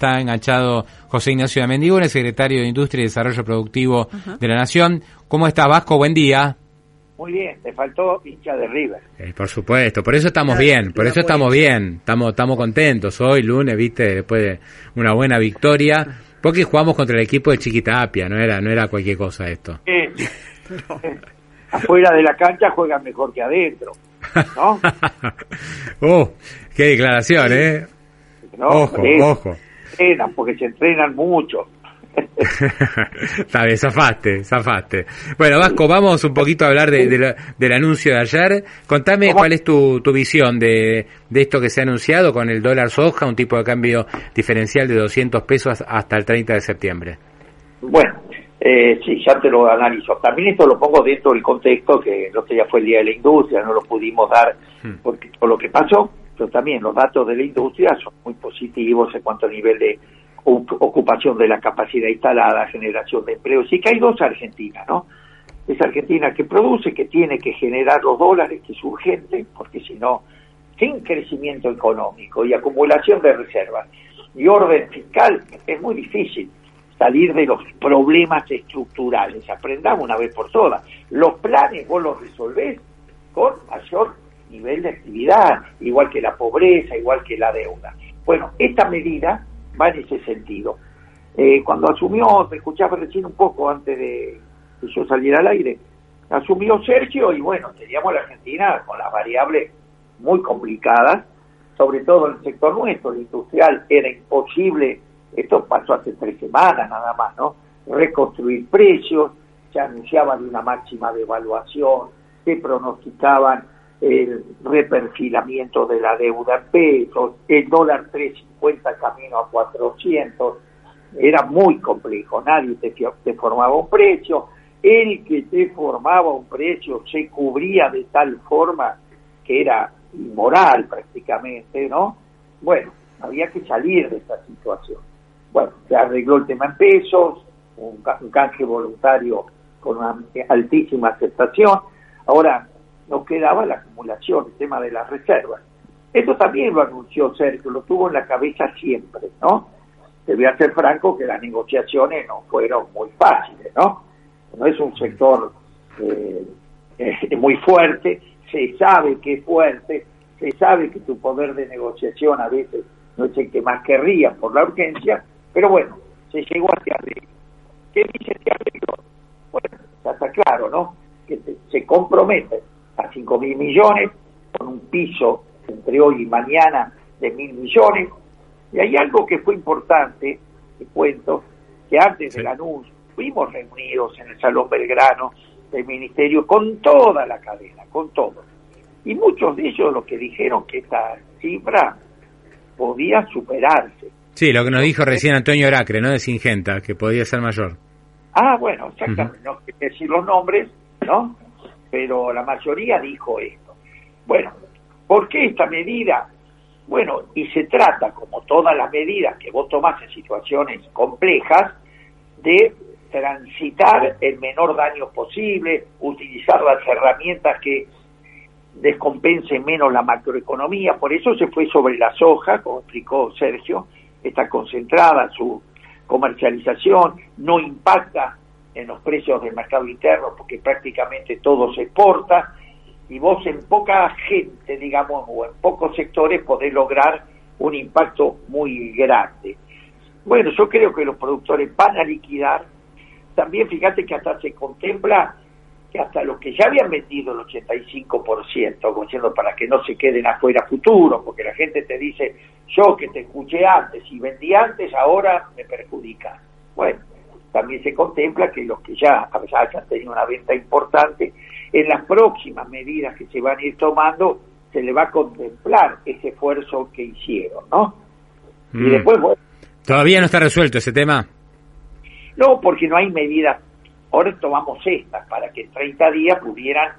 Está enganchado José Ignacio de Mendigone, secretario de Industria y Desarrollo Productivo de la Nación. ¿Cómo está Vasco? Buen día. Muy bien, te faltó hincha de River. Eh, por supuesto, por eso estamos bien, por eso estamos bien, estamos, estamos contentos hoy, lunes, viste, después de una buena victoria, porque jugamos contra el equipo de Chiquitapia, no era, no era cualquier cosa esto. Afuera de la cancha juegan mejor que adentro, ¿no? oh, qué declaración, ¿eh? ojo, ojo entrenan, porque se entrenan mucho. Está bien, zafaste, zafaste. Bueno, Vasco, vamos un poquito a hablar de, del anuncio de ayer. Contame cuál es tu, tu visión de, de, esto que se ha anunciado con el dólar soja, un tipo de cambio diferencial de 200 pesos hasta el 30 de septiembre. Bueno, eh, sí, ya te lo analizo. También esto lo pongo dentro del contexto que el otro día fue el Día de la Industria, no lo pudimos dar hmm. porque, por lo que pasó, también los datos de la industria son muy positivos en cuanto a nivel de ocupación de la capacidad instalada, generación de empleo. Sí que hay dos Argentinas, ¿no? Es Argentina que produce, que tiene que generar los dólares, que es urgente, porque si no, sin crecimiento económico y acumulación de reservas y orden fiscal, es muy difícil salir de los problemas estructurales. Aprendamos una vez por todas. Los planes vos los resolvés con mayor nivel de actividad, igual que la pobreza, igual que la deuda. Bueno, esta medida va en ese sentido. Eh, cuando asumió, me escuchaba recién un poco antes de que yo saliera al aire, asumió Sergio y bueno, teníamos la Argentina con las variables muy complicadas, sobre todo en el sector nuestro, el industrial, era imposible, esto pasó hace tres semanas nada más, ¿no? Reconstruir precios, se anunciaban una máxima devaluación, se pronosticaban el reperfilamiento de la deuda en pesos, el dólar 350 camino a 400, era muy complejo, nadie te, formaba un precio, el que te formaba un precio se cubría de tal forma que era inmoral prácticamente, ¿no? Bueno, había que salir de esa situación. Bueno, se arregló el tema en pesos, un, un canje voluntario con una altísima aceptación. Ahora, nos quedaba la acumulación, el tema de las reservas. Esto también lo anunció Sergio, lo tuvo en la cabeza siempre, ¿no? Te voy a ser franco que las negociaciones no fueron muy fáciles, ¿no? No es un sector eh, eh, muy fuerte, se sabe que es fuerte, se sabe que tu poder de negociación a veces no es el que más querría por la urgencia, pero bueno, se llegó hacia arriba. ¿Qué dice este arreglo? Bueno, está claro, ¿no? Que se compromete a 5 mil millones, con un piso entre hoy y mañana de mil millones. Y hay algo que fue importante, te cuento, que antes del anuncio fuimos reunidos en el Salón Belgrano del Ministerio con toda la cadena, con todo. Y muchos de ellos lo que dijeron que esta cifra podía superarse. Sí, lo que nos dijo recién Antonio Oracre, ¿no? De Singenta, que podía ser mayor. Ah, bueno, exactamente, no quiero decir los nombres, ¿no? Pero la mayoría dijo esto. Bueno, ¿por qué esta medida? Bueno, y se trata, como todas las medidas que vos tomás en situaciones complejas, de transitar el menor daño posible, utilizar las herramientas que descompensen menos la macroeconomía, por eso se fue sobre la soja, como explicó Sergio, está concentrada su comercialización, no impacta en los precios del mercado interno porque prácticamente todo se exporta y vos en poca gente, digamos, o en pocos sectores podés lograr un impacto muy grande. Bueno, yo creo que los productores van a liquidar. También fíjate que hasta se contempla que hasta los que ya habían vendido el 85%, como diciendo para que no se queden afuera futuro, porque la gente te dice, yo que te escuché antes y vendí antes, ahora me perjudica. Bueno, también se contempla que los que ya hayan tenido una venta importante, en las próximas medidas que se van a ir tomando, se le va a contemplar ese esfuerzo que hicieron, ¿no? Y mm. después, bueno, ¿Todavía no está resuelto ese tema? No, porque no hay medidas. Ahora tomamos estas para que en 30 días pudieran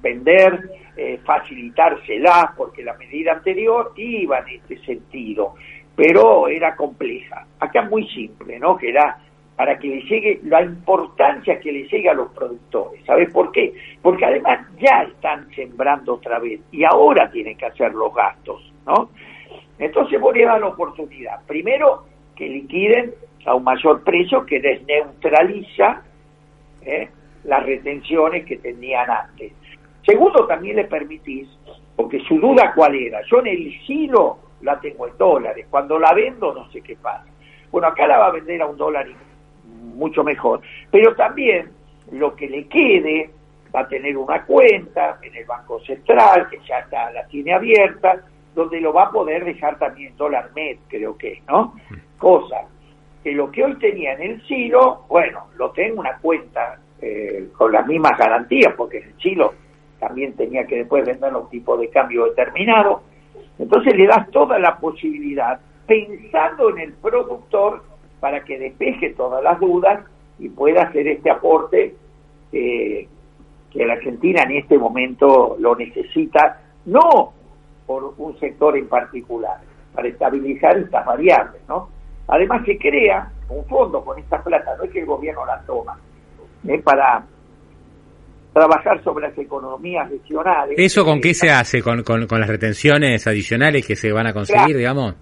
vender, eh, facilitárselas, porque la medida anterior iba en este sentido, pero era compleja. Acá es muy simple, ¿no? Que era para que le llegue la importancia que le llegue a los productores. ¿Sabes por qué? Porque además ya están sembrando otra vez y ahora tienen que hacer los gastos, ¿no? Entonces vos le das la oportunidad. Primero, que liquiden a un mayor precio que desneutraliza ¿eh? las retenciones que tenían antes. Segundo, también le permitís, porque su duda cuál era, yo en el silo la tengo en dólares, cuando la vendo no sé qué pasa. Bueno, acá la va a vender a un dólar mucho mejor, pero también lo que le quede va a tener una cuenta en el Banco Central, que ya está, la tiene abierta, donde lo va a poder dejar también dólar med, creo que, ¿no? Cosa que lo que hoy tenía en el silo, bueno, lo tengo una cuenta eh, con las mismas garantías, porque el silo también tenía que después vender un tipo de cambio determinado. Entonces le das toda la posibilidad, pensando en el productor, para que despeje todas las dudas y pueda hacer este aporte que la Argentina en este momento lo necesita, no por un sector en particular, para estabilizar estas variables, ¿no? Además se crea un fondo con esta plata, no es que el gobierno la toma, es para trabajar sobre las economías regionales. ¿Eso con qué se hace? ¿Con, con, las retenciones adicionales que se van a conseguir, digamos?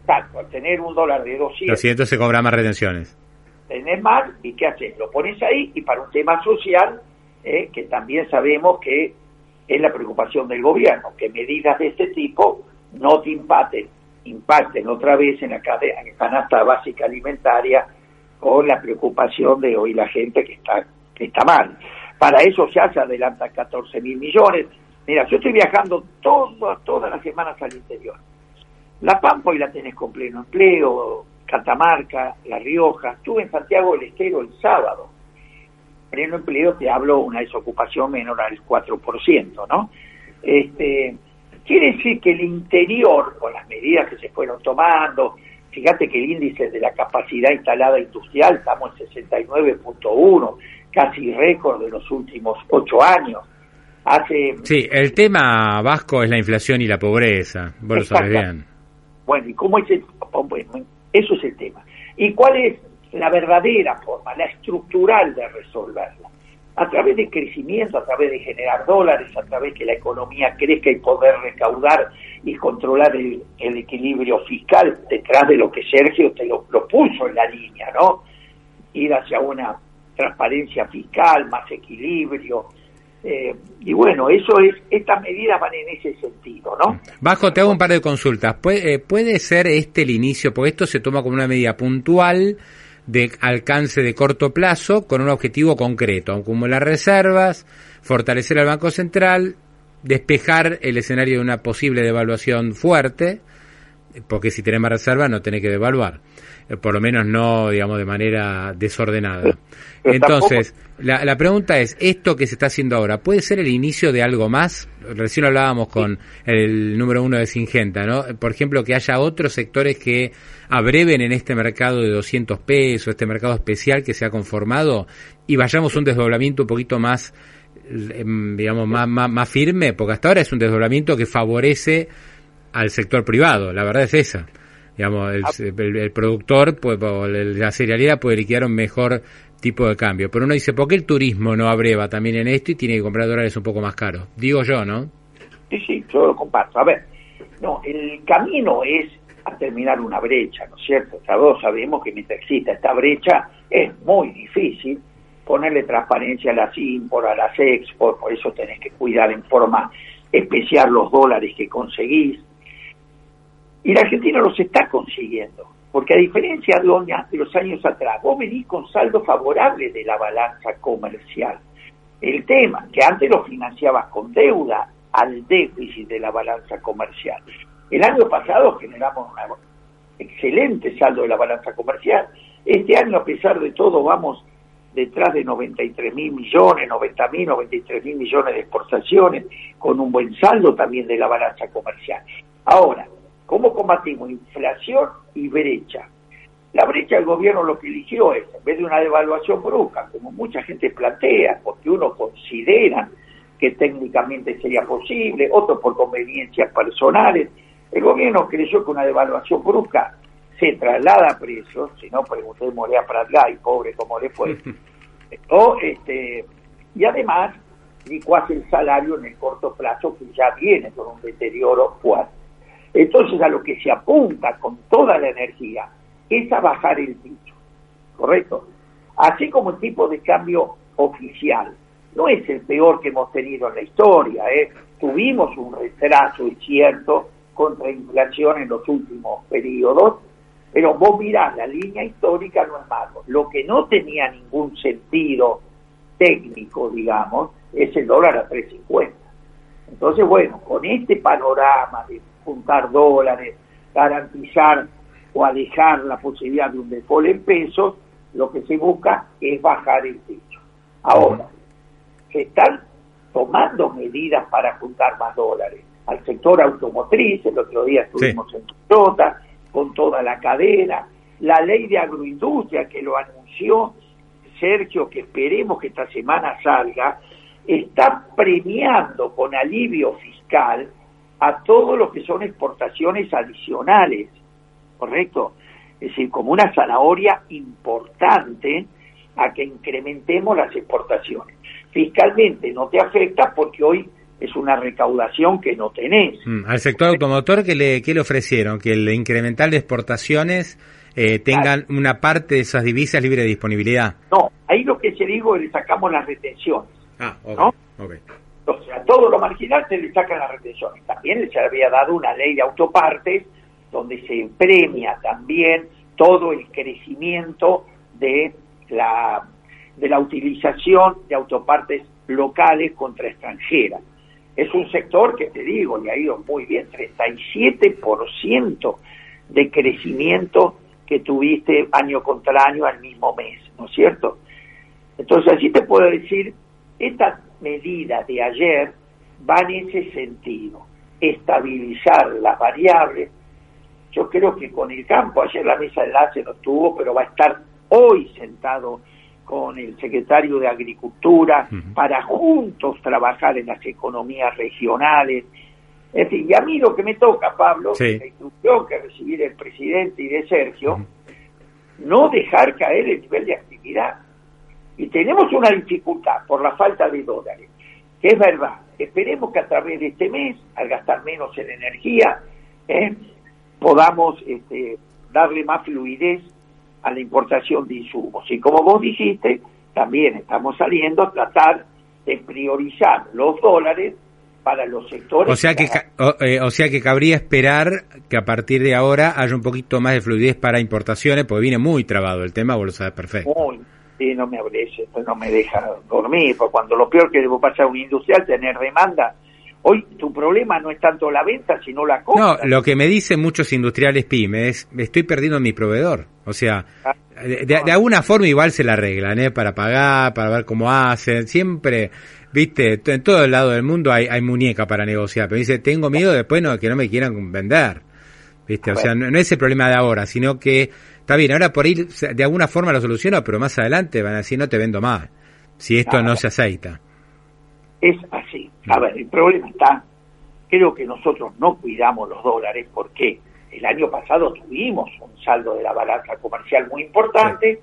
Exacto, al tener un dólar de 200... 200 se cobra más retenciones. Tenés más, ¿y qué haces? Lo pones ahí y para un tema social, eh, que también sabemos que es la preocupación del gobierno, que medidas de este tipo no te impacten, impacten otra vez en la, canasta básica alimentaria con la preocupación de hoy la gente que está, que está mal. Para eso ya se adelanta 14 mil millones. Mira, yo estoy viajando todo, todas las semanas al interior. La Pampa hoy la tenés con pleno empleo, Catamarca, La Rioja. Estuve en Santiago del Estero el sábado. Pleno empleo te hablo una desocupación menor al 4%, ¿no? Este, quiere decir que el interior, con las medidas que se fueron tomando, fíjate que el índice de la capacidad instalada industrial estamos en 69.1, casi récord de los últimos ocho años. Hace, sí, el tema vasco es la inflación y la pobreza, vos lo sabes bien. Bueno, ¿y cómo es el, eso es el tema. ¿Y cuál es la verdadera forma, la estructural de resolverlo? A través de crecimiento, a través de generar dólares, a través de que la economía crezca y poder recaudar y controlar el, equilibrio fiscal detrás de lo que Sergio te lo, lo puso en la línea, ¿no? Ir hacia una transparencia fiscal, más equilibrio. Eh, y bueno, eso es, estas medidas van en ese sentido, ¿no? Bajo, te hago un par de consultas. ¿Puede, eh, puede ser este el inicio, porque esto se toma como una medida puntual de alcance de corto plazo con un objetivo concreto, acumular reservas, fortalecer al Banco Central, despejar el escenario de una posible devaluación fuerte, porque si tenés más reservas no tenés que devaluar. Eh, por lo menos no, digamos, de manera desordenada. Entonces, la, la, pregunta es, ¿esto que se está haciendo ahora puede ser el inicio de algo más? Recién hablábamos con el número uno de Singenta, ¿no? Por ejemplo, que haya otros sectores que abreven en este mercado de 200 pesos, este mercado especial que se ha conformado, y vayamos un desdoblamiento un poquito más, em, digamos, más, más, más firme, porque hasta ahora es un desdoblamiento que favorece al sector privado, la verdad es esa. Digamos, el, ah. productor, pues, la cerealera puede liquidar un mejor tipo de cambio. Pero uno dice, ¿por qué el turismo no abreva también en esto y tiene que comprar dólares un poco más caros? Digo yo, ¿no? Sí, sí, yo lo comparto. A ver, no, el camino es a terminar una brecha, ¿no es cierto? Todos sabemos que mientras exista esta brecha es muy difícil ponerle transparencia a las import, a las export, por eso tenés que cuidar en forma especial los dólares que conseguís, y la Argentina los está consiguiendo, porque a diferencia de los años atrás, vos venís con saldo favorable de la balanza comercial. El tema, que antes lo financiabas con deuda al déficit de la balanza comercial. El año pasado generamos un excelente saldo de la balanza comercial. Este año, a pesar de todo, vamos detrás de 93 mil millones, 90 mil, 93 mil millones de exportaciones, con un buen saldo también de la balanza comercial. Ahora, ¿Cómo combatimos inflación y brecha? La brecha del gobierno lo que eligió es, en vez de una devaluación brusca, como mucha gente plantea, porque uno considera que técnicamente sería posible, otros por conveniencias personales, el gobierno creyó que una devaluación brusca se traslada a precios, si no preguntémosle a Pratgay, pobre como le fue, o, este, y además licuase el salario en el corto plazo que ya viene con un deterioro fuerte. Entonces a lo que se apunta con toda la energía es a bajar el piso, ¿correcto? Así como el tipo de cambio oficial no es el peor que hemos tenido en la historia, ¿eh? tuvimos un retraso, es cierto, contra inflación en los últimos periodos, pero vos mirás, la línea histórica no es malo. Lo que no tenía ningún sentido técnico, digamos, es el dólar a 3.50. Entonces, bueno, con este panorama de juntar dólares, garantizar o alejar la posibilidad de un default en pesos, lo que se busca es bajar el techo. Ahora, se están tomando medidas para juntar más dólares. Al sector automotriz, el otro día estuvimos en Toyota, con toda la cadena, la ley de agroindustria que lo anunció Sergio, que esperemos que esta semana salga, está premiando con alivio fiscal a todos los que son exportaciones adicionales, ¿correcto? Es decir, como una zanahoria importante a que incrementemos las exportaciones. Fiscalmente no te afecta porque hoy es una recaudación que no tenés. Mm, al sector automotor, ¿qué le, qué le ofrecieron? Que el incremental de exportaciones eh, tengan una parte de esas divisas libre de disponibilidad. No, ahí lo que se digo es le sacamos las retenciones. Ah, ¿no? O sea, todo lo marginal se le sacan las retenciones. También se había dado una ley de autopartes donde se premia también todo el crecimiento de la, de la utilización de autopartes locales contra extranjeras. Es un sector que te digo, le ha ido muy bien, 37% de crecimiento que tuviste año contra año al mismo mes, ¿no es cierto? Entonces, así te puedo decir, esta medida de ayer va en ese sentido, estabilizar las variables. Yo creo que con el campo, ayer la mesa de enlace no estuvo, pero va a estar hoy sentado con el secretario de Agricultura para juntos trabajar en las economías regionales. En fin, y a mí lo que me toca, Pablo, la instrucción que recibí del presidente y de Sergio, no dejar caer el nivel de actividad. Y tenemos una dificultad por la falta de dólares, que es verdad. Esperemos que a través de este mes, al gastar menos en energía, ¿eh? podamos este, darle más fluidez a la importación de insumos. Y como vos dijiste, también estamos saliendo a tratar de priorizar los dólares para los sectores. O sea que, eh, o, sea que cabría esperar que a partir de ahora haya un poquito más de fluidez para importaciones, porque viene muy trabado el tema, vos lo sabes perfecto. Muy, no me hables, esto no me deja dormir, porque cuando lo peor que debo pasar a un industrial, tener demanda, Hoy tu problema no es tanto la venta, sino la compra. No, lo que me dicen muchos industriales pymes es, estoy perdiendo mi proveedor. O sea, ah, de, alguna forma igual se la arreglan, ¿eh? Para pagar, para ver cómo hacen. Siempre, viste, en todo el lado del mundo hay, hay muñeca para negociar. Pero dice, tengo miedo después no, que no me quieran vender. Viste, o sea, no, es el problema de ahora, sino que, está bien, ahora por ir, de alguna forma lo soluciono, pero más adelante van a decir, no te vendo más. Si esto no se aceita. Es así. A ver, el problema está, creo que nosotros no cuidamos los dólares porque el año pasado tuvimos un saldo de la balanza comercial muy importante,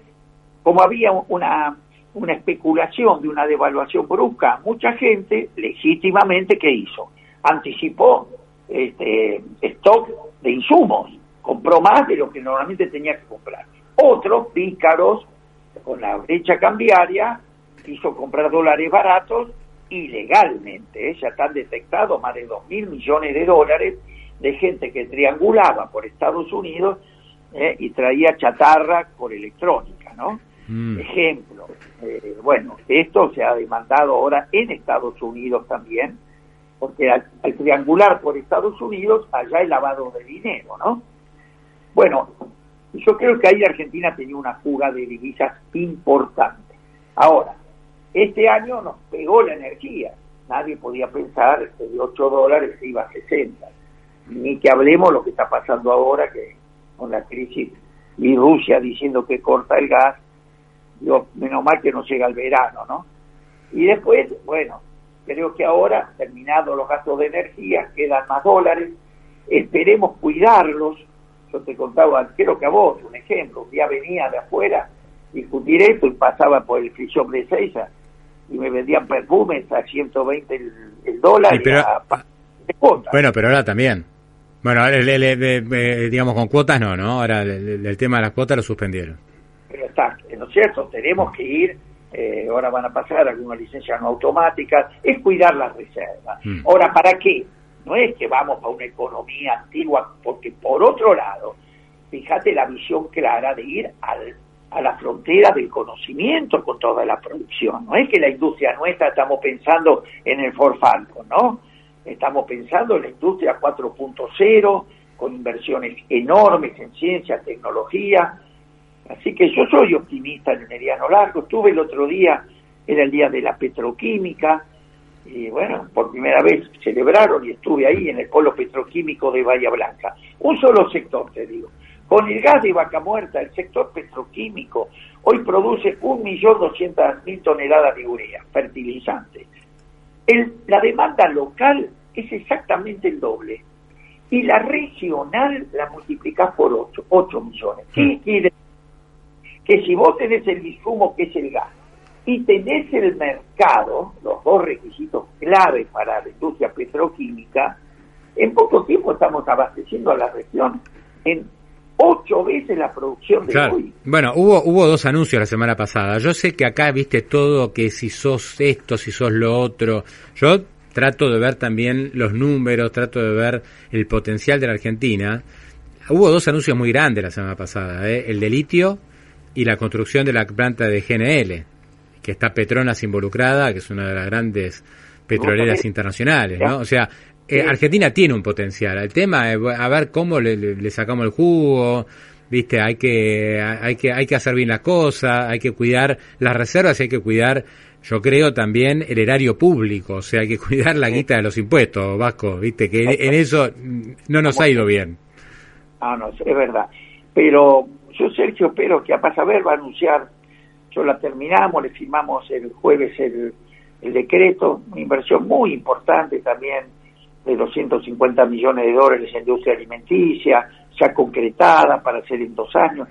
como había una, una especulación de una devaluación brusca, mucha gente legítimamente, ¿qué hizo? Anticipó este, stock de insumos, compró más de lo que normalmente tenía que comprar. Otros pícaros, con la brecha cambiaria, hizo comprar dólares baratos ilegalmente. ¿eh? Ya están detectados más de dos mil millones de dólares de gente que triangulaba por Estados Unidos ¿eh? y traía chatarra por electrónica, ¿no? Mm. Ejemplo. Eh, bueno, esto se ha demandado ahora en Estados Unidos también, porque al, triangular por Estados Unidos allá hay lavado de dinero, ¿no? Bueno, yo creo que ahí Argentina tenía una fuga de divisas importante. Ahora, este año nos pegó la energía. Nadie podía pensar que de 8 dólares se iba a 60. Ni que hablemos lo que está pasando ahora que con la crisis y Rusia diciendo que corta el gas, menos mal que no llega el verano, ¿no? Y después, bueno, creo que ahora, terminados los gastos de energía, quedan más dólares, esperemos cuidarlos. Yo te contaba, creo que a vos, un ejemplo, un día venía de afuera, discutir esto y pasaba por el free de Seiza y me vendían perfumes a 120 el, el dólar. bueno, pero ahora también. Bueno, digamos con cuotas no, ¿no? Ahora el, tema de las cuotas lo suspendieron. Pero está, ¿no es cierto? Tenemos que ir, eh, ahora van a pasar algunas licencias no automáticas, es cuidar las reservas. Mm. Ahora, ¿para qué? No es que vamos a una economía antigua, porque por otro lado, fíjate la visión clara de ir al a la frontera del conocimiento con toda la producción. No es que la industria nuestra estamos pensando en el Ford Falcon, ¿no? Estamos pensando en la industria 4.0 con inversiones enormes en ciencia, tecnología. Así que yo soy optimista en el mediano largo. Estuve el otro día, era el día de la petroquímica, y bueno, por primera vez celebraron y estuve ahí en el polo petroquímico de Bahía Blanca. Un solo sector, te digo. Con el gas de vaca muerta, el sector petroquímico hoy produce 1.200.000 toneladas de urea, fertilizante. El, la demanda local es exactamente el doble. Y la regional la multiplicas por 8, 8 millones. ¿Qué mm. quiere Que si vos tenés el insumo que es el gas y tenés el mercado, los dos requisitos claves para la industria petroquímica, en poco tiempo estamos abasteciendo a la región en ocho veces la producción de hoy. Bueno, hubo, hubo dos anuncios la semana pasada. Yo sé que acá viste todo, que si sos esto, si sos lo otro. Yo trato de ver también los números, trato de ver el potencial de la Argentina. Hubo dos anuncios muy grandes la semana pasada, ¿eh? el de litio y la construcción de la planta de GNL, que está Petronas involucrada, que es una de las grandes petroleras internacionales, ¿no? O sea, eh, Argentina tiene un potencial. El tema es a ver cómo le, sacamos el jugo. Viste, hay que, hay que, hay que hacer bien las cosas, hay que cuidar las reservas y hay que cuidar, yo creo también el erario público, o sea, hay que cuidar la guita de los impuestos, Vasco, viste, que en, eso no nos ha ido bien. Ah, no, es verdad. Pero yo, Sergio, espero que a Pasaber va a anunciar, yo la terminamos, le firmamos el jueves el, el decreto, una inversión muy importante también de 250 millones de dólares en industria alimenticia, ya concretada para hacer en dos años.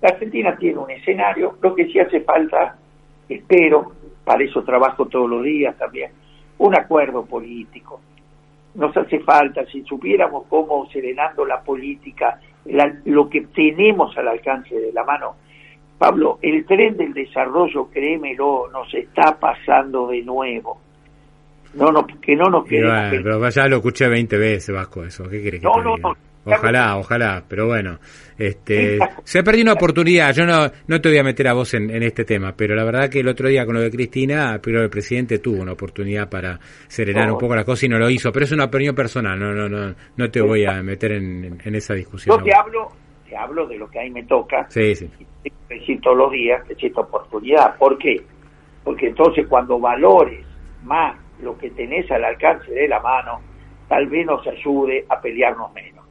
La Argentina tiene un escenario, lo que sí hace falta, espero, para eso trabajo todos los días también, un acuerdo político. Nos hace falta, si supiéramos cómo serenando la política, lo que tenemos al alcance de la mano, Pablo, el tren del desarrollo, créemelo, nos está pasando de nuevo no, no, que no nos quede. pero ya lo escuché 20 veces, Vasco, eso. ¿Qué querés que no, no, no. Ojalá, ojalá, pero bueno, este, se ha perdido una oportunidad. Yo no, no te voy a meter a vos en, este tema, pero la verdad que el otro día con lo de Cristina, pero el presidente tuvo una oportunidad para serenar un poco la cosa y no lo hizo. Pero es una opinión personal, no, no, no, no te voy a meter en, esa discusión. Yo te hablo, te hablo de lo que ahí me toca. Sí, sí. Decir todos los días que es esta oportunidad. ¿Por qué? Porque entonces cuando valores más lo que tenés al alcance de la mano, tal vez nos ayude a pelearnos menos.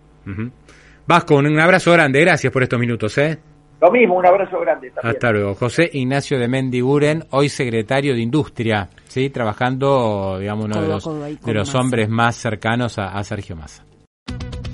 Vasco, un abrazo grande, gracias por estos minutos. ¿eh? Lo mismo, un abrazo grande. También. Hasta luego. José Ignacio de Mendiguren, hoy secretario de Industria, ¿sí? trabajando, digamos, uno de los, de los hombres más cercanos a, a Sergio Massa.